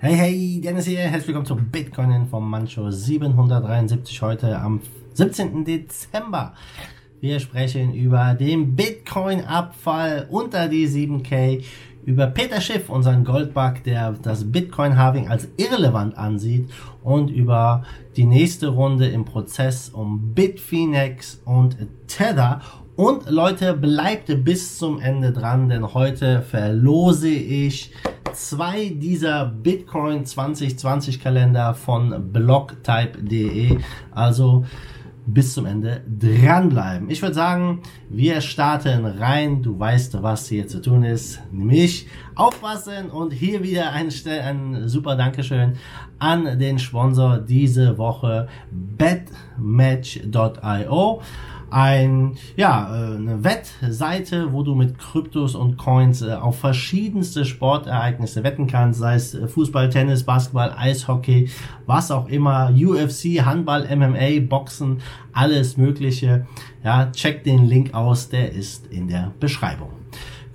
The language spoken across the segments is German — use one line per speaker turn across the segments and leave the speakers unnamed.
Hey, hey, Dennis hier. Herzlich willkommen zu Bitcoin vom Mancho 773 heute am 17. Dezember. Wir sprechen über den Bitcoin-Abfall unter die 7K, über Peter Schiff, unseren Goldbug, der das Bitcoin-Halving als irrelevant ansieht und über die nächste Runde im Prozess um Bitfinex und Tether und Leute, bleibt bis zum Ende dran, denn heute verlose ich zwei dieser Bitcoin 2020 Kalender von blocktype.de. Also bis zum Ende dranbleiben. Ich würde sagen, wir starten rein. Du weißt, was hier zu tun ist. Nämlich aufpassen und hier wieder ein, ein super Dankeschön an den Sponsor diese Woche, betmatch.io ein, ja, äh, eine Wettseite, wo du mit Kryptos und Coins äh, auf verschiedenste Sportereignisse wetten kannst, sei es äh, Fußball, Tennis, Basketball, Eishockey, was auch immer, UFC, Handball, MMA, Boxen, alles Mögliche. Ja, check den Link aus, der ist in der Beschreibung.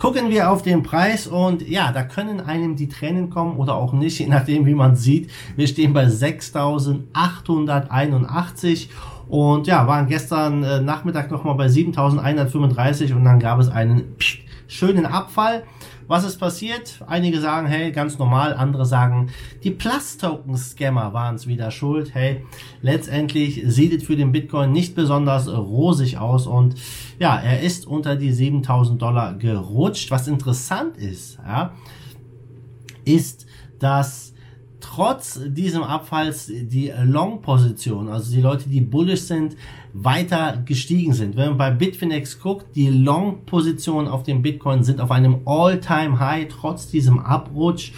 Gucken wir auf den Preis und ja, da können einem die Tränen kommen oder auch nicht, je nachdem wie man sieht. Wir stehen bei 6.881 und ja, waren gestern äh, Nachmittag nochmal bei 7135 und dann gab es einen schönen Abfall. Was ist passiert? Einige sagen, hey, ganz normal. Andere sagen, die Plus-Token-Scammer waren es wieder schuld. Hey, letztendlich sieht es für den Bitcoin nicht besonders rosig aus und ja, er ist unter die 7000 Dollar gerutscht. Was interessant ist, ja, ist, dass trotz diesem Abfalls die Long-Position, also die Leute, die bullish sind, weiter gestiegen sind. Wenn man bei Bitfinex guckt, die Long-Positionen auf dem Bitcoin sind auf einem All-Time-High trotz diesem Abrutsch.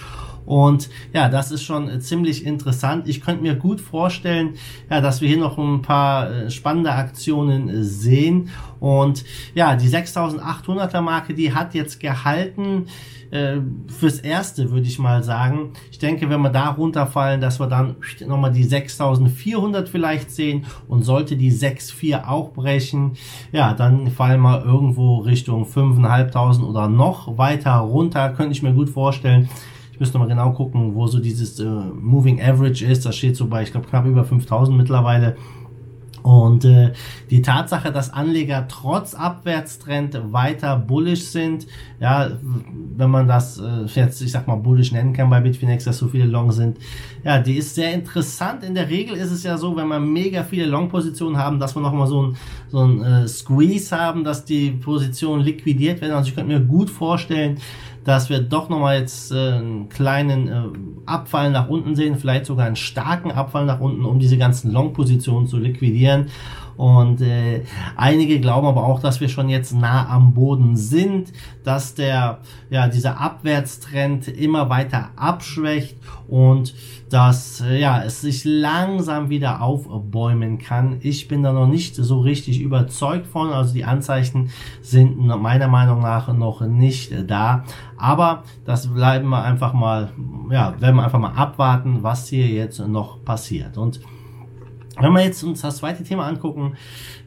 Und ja, das ist schon ziemlich interessant. Ich könnte mir gut vorstellen, ja, dass wir hier noch ein paar äh, spannende Aktionen sehen. Und ja, die 6800er Marke, die hat jetzt gehalten äh, fürs Erste, würde ich mal sagen. Ich denke, wenn wir da runterfallen, dass wir dann nochmal die 6400 vielleicht sehen und sollte die 64 auch brechen, ja, dann fallen wir irgendwo Richtung 5500 oder noch weiter runter, könnte ich mir gut vorstellen. Ich müsste mal genau gucken, wo so dieses äh, Moving Average ist. Das steht so bei, ich glaube, knapp über 5000 mittlerweile. Und äh, die Tatsache, dass Anleger trotz Abwärtstrend weiter bullish sind, ja, wenn man das äh, jetzt, ich sag mal, bullish nennen kann bei Bitfinex, dass so viele Long sind, ja, die ist sehr interessant. In der Regel ist es ja so, wenn man mega viele Long-Positionen haben, dass wir nochmal so ein, so ein äh, Squeeze haben, dass die Positionen liquidiert werden. Also ich könnte mir gut vorstellen, dass wir doch nochmal jetzt äh, einen kleinen äh, Abfall nach unten sehen, vielleicht sogar einen starken Abfall nach unten, um diese ganzen Long-Positionen zu liquidieren. Und äh, einige glauben aber auch, dass wir schon jetzt nah am Boden sind, dass der ja dieser Abwärtstrend immer weiter abschwächt und dass äh, ja es sich langsam wieder aufbäumen kann. Ich bin da noch nicht so richtig überzeugt von, also die Anzeichen sind meiner Meinung nach noch nicht da, aber das bleiben wir einfach mal ja, werden wir einfach mal abwarten, was hier jetzt noch passiert. Und wenn wir jetzt uns das zweite Thema angucken,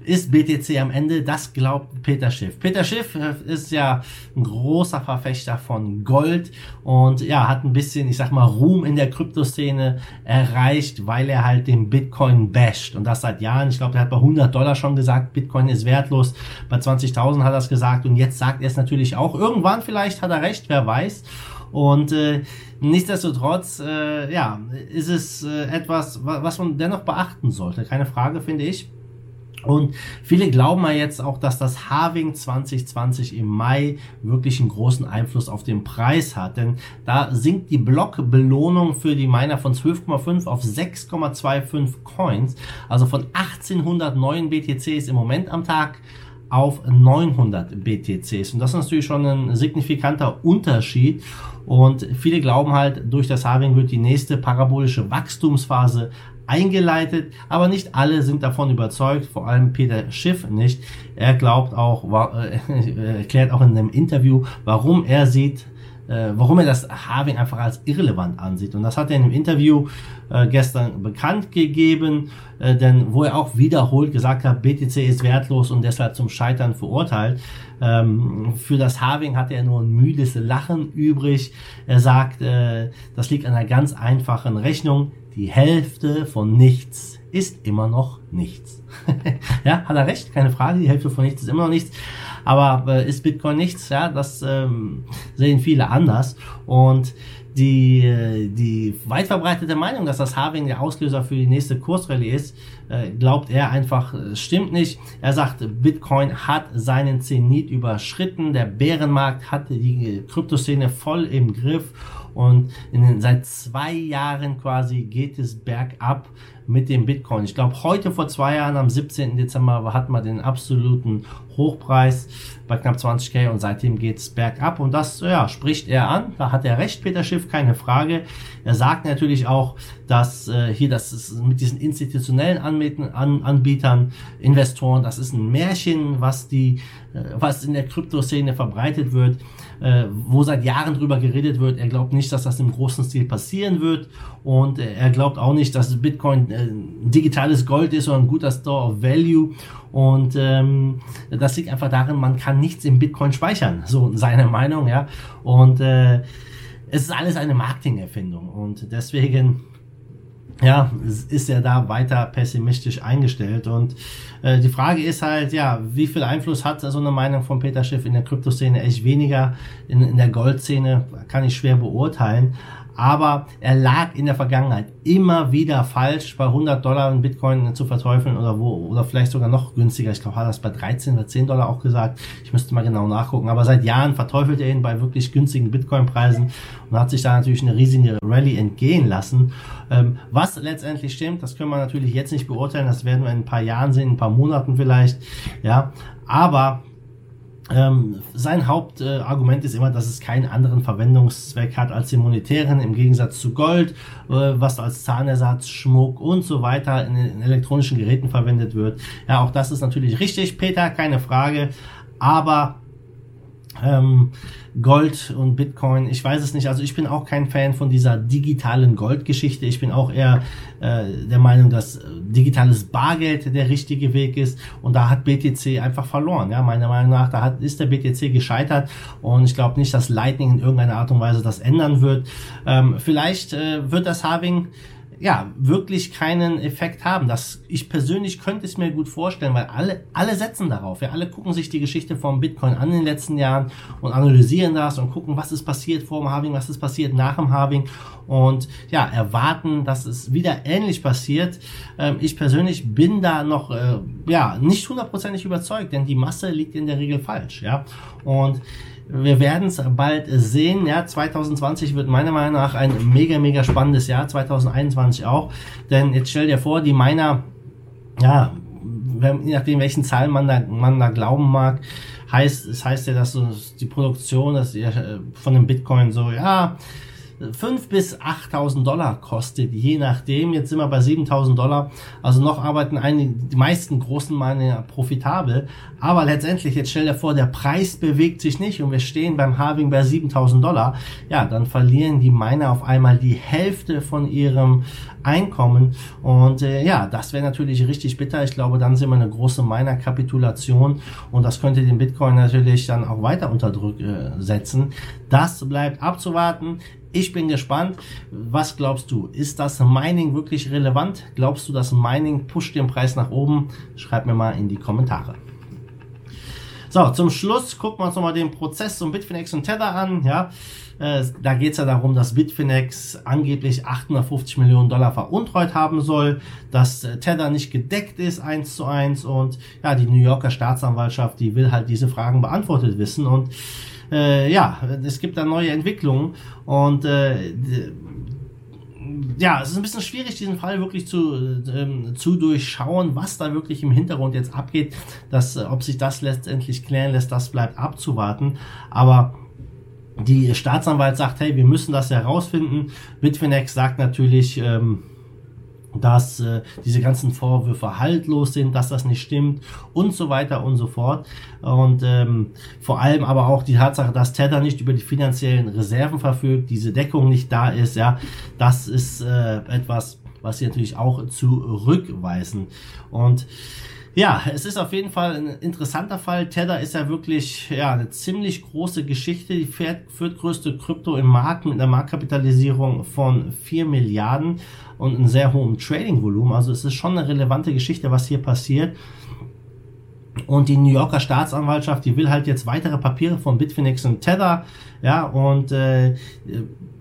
ist BTC am Ende, das glaubt Peter Schiff. Peter Schiff äh, ist ja ein großer Verfechter von Gold und ja, hat ein bisschen, ich sag mal, Ruhm in der Kryptoszene erreicht, weil er halt den Bitcoin basht und das seit Jahren. Ich glaube, er hat bei 100 Dollar schon gesagt, Bitcoin ist wertlos. Bei 20.000 hat er es gesagt und jetzt sagt er es natürlich auch. Irgendwann vielleicht hat er recht, wer weiß. Und äh, nichtsdestotrotz, äh, ja, ist es äh, etwas, was man dennoch beachten sollte. Keine Frage, finde ich. Und viele glauben ja jetzt auch, dass das Halving 2020 im Mai wirklich einen großen Einfluss auf den Preis hat. Denn da sinkt die Blockbelohnung für die Miner von 12,5 auf 6,25 Coins. Also von 1809 BTCs im Moment am Tag auf 900 BTCs. Und das ist natürlich schon ein signifikanter Unterschied. Und viele glauben halt, durch das Halving wird die nächste parabolische Wachstumsphase eingeleitet, aber nicht alle sind davon überzeugt, vor allem Peter Schiff nicht. Er glaubt auch, äh, erklärt auch in einem Interview, warum er sieht, äh, warum er das Halving einfach als irrelevant ansieht. Und das hat er in einem Interview äh, gestern bekannt gegeben, äh, denn wo er auch wiederholt gesagt hat, BTC ist wertlos und deshalb zum Scheitern verurteilt. Ähm, für das Halving hat er nur ein müdes Lachen übrig. Er sagt, äh, das liegt an einer ganz einfachen Rechnung. Die Hälfte von nichts ist immer noch nichts. ja, hat er recht, keine Frage. Die Hälfte von nichts ist immer noch nichts. Aber äh, ist Bitcoin nichts? Ja, das ähm, sehen viele anders. Und die, äh, die weit verbreitete Meinung, dass das Halving der Auslöser für die nächste Kursrallye ist, äh, glaubt er einfach, äh, stimmt nicht. Er sagt, Bitcoin hat seinen Zenit überschritten, der Bärenmarkt hat die Kryptoszene voll im Griff und in den, seit zwei Jahren quasi geht es bergab mit dem Bitcoin. Ich glaube, heute vor zwei Jahren, am 17. Dezember, hat man den absoluten Hochpreis bei knapp 20k und seitdem geht's bergab und das ja, spricht er an. Da hat er recht, Peter Schiff, keine Frage. Er sagt natürlich auch, dass äh, hier das ist mit diesen institutionellen Anbietern, An Anbietern, Investoren, das ist ein Märchen, was die, äh, was in der Kryptoszene verbreitet wird, äh, wo seit Jahren drüber geredet wird. Er glaubt nicht, dass das im großen Stil passieren wird und äh, er glaubt auch nicht, dass Bitcoin äh, digitales Gold ist oder ein guter Store of Value und ähm, das liegt einfach darin, man kann nichts im Bitcoin speichern, so seine Meinung, ja. Und äh, es ist alles eine Marketingerfindung und deswegen ja, ist er da weiter pessimistisch eingestellt. Und äh, die Frage ist halt, ja, wie viel Einfluss hat so eine Meinung von Peter Schiff in der Kryptoszene? Echt weniger. In, in der Goldszene kann ich schwer beurteilen aber er lag in der Vergangenheit immer wieder falsch, bei 100 Dollar in Bitcoin zu verteufeln oder wo, oder vielleicht sogar noch günstiger. Ich glaube, hat das bei 13 oder 10 Dollar auch gesagt. Ich müsste mal genau nachgucken. Aber seit Jahren verteufelt er ihn bei wirklich günstigen Bitcoin-Preisen und hat sich da natürlich eine riesige Rallye entgehen lassen. Ähm, was letztendlich stimmt, das können wir natürlich jetzt nicht beurteilen. Das werden wir in ein paar Jahren sehen, in ein paar Monaten vielleicht. Ja, aber ähm, sein Hauptargument äh, ist immer, dass es keinen anderen Verwendungszweck hat als den monetären, im Gegensatz zu Gold, äh, was als Zahnersatz, Schmuck und so weiter in, in elektronischen Geräten verwendet wird. Ja, auch das ist natürlich richtig, Peter, keine Frage. Aber ähm, Gold und Bitcoin, ich weiß es nicht. Also ich bin auch kein Fan von dieser digitalen Goldgeschichte. Ich bin auch eher äh, der Meinung, dass äh, digitales Bargeld der richtige Weg ist. Und da hat BTC einfach verloren. Ja, meiner Meinung nach, da hat, ist der BTC gescheitert. Und ich glaube nicht, dass Lightning in irgendeiner Art und Weise das ändern wird. Ähm, vielleicht äh, wird das Having ja, wirklich keinen Effekt haben. Das, ich persönlich könnte es mir gut vorstellen, weil alle, alle setzen darauf. Ja, alle gucken sich die Geschichte vom Bitcoin an in den letzten Jahren und analysieren das und gucken, was ist passiert vor dem Halving, was ist passiert nach dem Halving und ja, erwarten, dass es wieder ähnlich passiert. Ähm, ich persönlich bin da noch, äh, ja, nicht hundertprozentig überzeugt, denn die Masse liegt in der Regel falsch, ja. Und wir werden es bald sehen. Ja, 2020 wird meiner Meinung nach ein mega, mega spannendes Jahr. 2021 auch. Denn jetzt stell dir vor, die Miner, ja, je nachdem, welchen Zahlen man da, man da glauben mag, heißt, es heißt ja, dass die Produktion dass äh, von dem Bitcoin so, ja, 5 bis 8.000 Dollar kostet, je nachdem. Jetzt sind wir bei 7.000 Dollar. Also noch arbeiten einige, die meisten großen Miner profitabel. Aber letztendlich, jetzt stell dir vor, der Preis bewegt sich nicht und wir stehen beim Halving bei 7.000 Dollar. Ja, dann verlieren die Miner auf einmal die Hälfte von ihrem Einkommen. Und äh, ja, das wäre natürlich richtig bitter. Ich glaube, dann sind wir eine große Miner-Kapitulation und das könnte den Bitcoin natürlich dann auch weiter unter Druck äh, setzen. Das bleibt abzuwarten. Ich bin gespannt. Was glaubst du? Ist das Mining wirklich relevant? Glaubst du, dass Mining pusht den Preis nach oben? Schreib mir mal in die Kommentare. So, zum Schluss gucken wir uns nochmal den Prozess um Bitfinex und Tether an. Ja, äh, da geht es ja darum, dass Bitfinex angeblich 850 Millionen Dollar veruntreut haben soll, dass äh, Tether nicht gedeckt ist eins zu eins und ja, die New Yorker Staatsanwaltschaft, die will halt diese Fragen beantwortet wissen und äh, ja, es gibt da neue Entwicklungen und äh, ja, es ist ein bisschen schwierig, diesen Fall wirklich zu, ähm, zu durchschauen, was da wirklich im Hintergrund jetzt abgeht. Dass, äh, ob sich das letztendlich klären lässt, das bleibt abzuwarten. Aber die Staatsanwalt sagt, hey, wir müssen das herausfinden. Bitfinex sagt natürlich, ähm, dass äh, diese ganzen Vorwürfe haltlos sind, dass das nicht stimmt und so weiter und so fort. Und ähm, vor allem aber auch die Tatsache, dass Tether nicht über die finanziellen Reserven verfügt, diese Deckung nicht da ist, ja, das ist äh, etwas, was sie natürlich auch zurückweisen. Und ja, es ist auf jeden Fall ein interessanter Fall. Tether ist ja wirklich ja, eine ziemlich große Geschichte. Die viertgrößte Krypto im Markt mit einer Marktkapitalisierung von 4 Milliarden und einem sehr hohen Trading-Volumen. Also es ist schon eine relevante Geschichte, was hier passiert. Und die New Yorker Staatsanwaltschaft, die will halt jetzt weitere Papiere von Bitfinex und Tether, ja, und äh,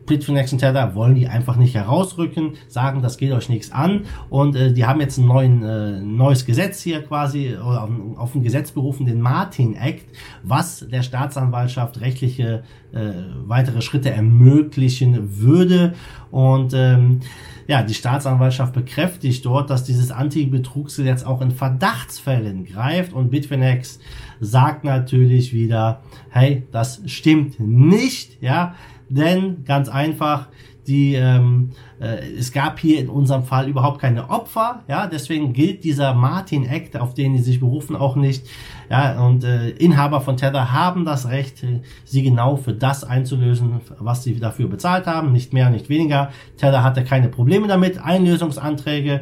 Bitfinex und Tether wollen die einfach nicht herausrücken, sagen, das geht euch nichts an. Und äh, die haben jetzt ein neuen, äh, neues Gesetz hier quasi oder auf, auf ein Gesetz berufen, den Martin Act, was der Staatsanwaltschaft rechtliche äh, weitere Schritte ermöglichen würde. Und ähm, ja, die Staatsanwaltschaft bekräftigt dort, dass dieses Anti-Betrugsgesetz auch in Verdachtsfällen greift. Und Bitfinex sagt natürlich wieder, hey, das stimmt nicht, ja, denn ganz einfach, die ähm, äh, es gab hier in unserem Fall überhaupt keine Opfer, ja, deswegen gilt dieser Martin Act, auf den die sich berufen, auch nicht, ja, und äh, Inhaber von Tether haben das Recht, äh, sie genau für das einzulösen, was sie dafür bezahlt haben, nicht mehr, nicht weniger. Tether hatte keine Probleme damit, Einlösungsanträge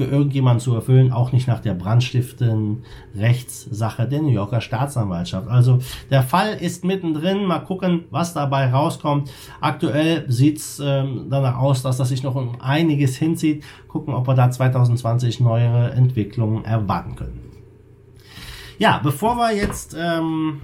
für irgendjemanden zu erfüllen, auch nicht nach der brandstiftenden Rechtssache der New Yorker Staatsanwaltschaft. Also der Fall ist mittendrin, mal gucken, was dabei rauskommt. Aktuell sieht's ähm, danach aus, dass das sich noch um einiges hinzieht. Gucken, ob wir da 2020 neuere Entwicklungen erwarten können. Ja, bevor wir jetzt ähm,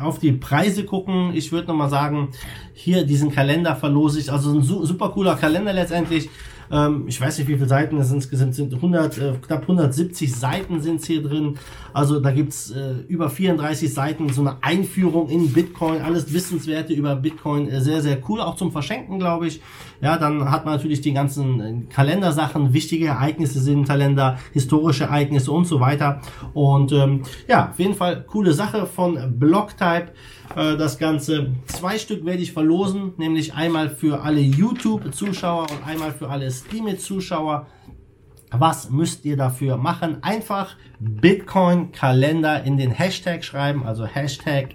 auf die Preise gucken, ich würde nochmal sagen, hier diesen Kalender verlose ich, also ein super cooler Kalender letztendlich ähm, ich weiß nicht, wie viele Seiten es insgesamt sind. 100, äh, knapp 170 Seiten sind hier drin. Also da gibt's äh, über 34 Seiten, so eine Einführung in Bitcoin, alles Wissenswerte über Bitcoin, äh, sehr, sehr cool, auch zum Verschenken, glaube ich. Ja, dann hat man natürlich die ganzen äh, Kalendersachen, wichtige Ereignisse sind Kalender, historische Ereignisse und so weiter. Und ähm, ja, auf jeden Fall coole Sache von Blocktype. Äh, das Ganze. Zwei Stück werde ich verlosen, nämlich einmal für alle YouTube-Zuschauer und einmal für alle Steam-Zuschauer. Was müsst ihr dafür machen? Einfach Bitcoin Kalender in den Hashtag schreiben, also Hashtag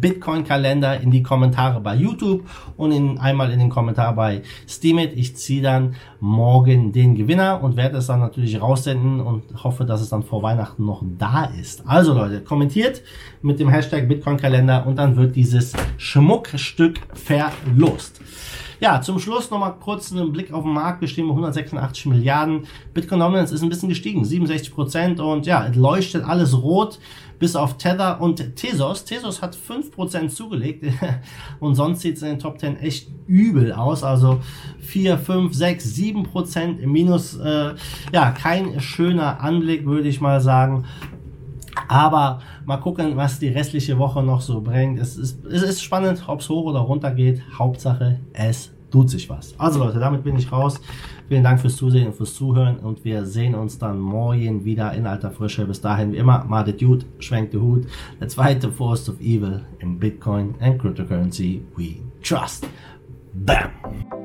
Bitcoin Kalender in die Kommentare bei YouTube und in, einmal in den Kommentar bei Steemit. Ich ziehe dann morgen den Gewinner und werde es dann natürlich raussenden und hoffe, dass es dann vor Weihnachten noch da ist. Also Leute, kommentiert mit dem Hashtag Bitcoin Kalender und dann wird dieses Schmuckstück verlost. Ja, zum Schluss nochmal kurz einen Blick auf den Markt. Wir stehen bei 186 Milliarden. Bitcoin Dominance ist ein bisschen gestiegen, 67 Prozent. Und ja, es leuchtet alles rot, bis auf Tether und Tesos. Tesos hat 5 Prozent zugelegt. und sonst sieht es in den Top 10 echt übel aus. Also 4, 5, 6, 7 Prozent im Minus. Äh, ja, kein schöner Anblick, würde ich mal sagen. Aber mal gucken, was die restliche Woche noch so bringt. Es ist, es ist spannend, ob es hoch oder runter geht. Hauptsache, es tut sich was. Also Leute, damit bin ich raus. Vielen Dank fürs Zusehen und fürs Zuhören und wir sehen uns dann morgen wieder in alter Frische. Bis dahin wie immer, the Dude, schwenkt den Hut. Der zweite Force of Evil in Bitcoin and Cryptocurrency we trust. Bam!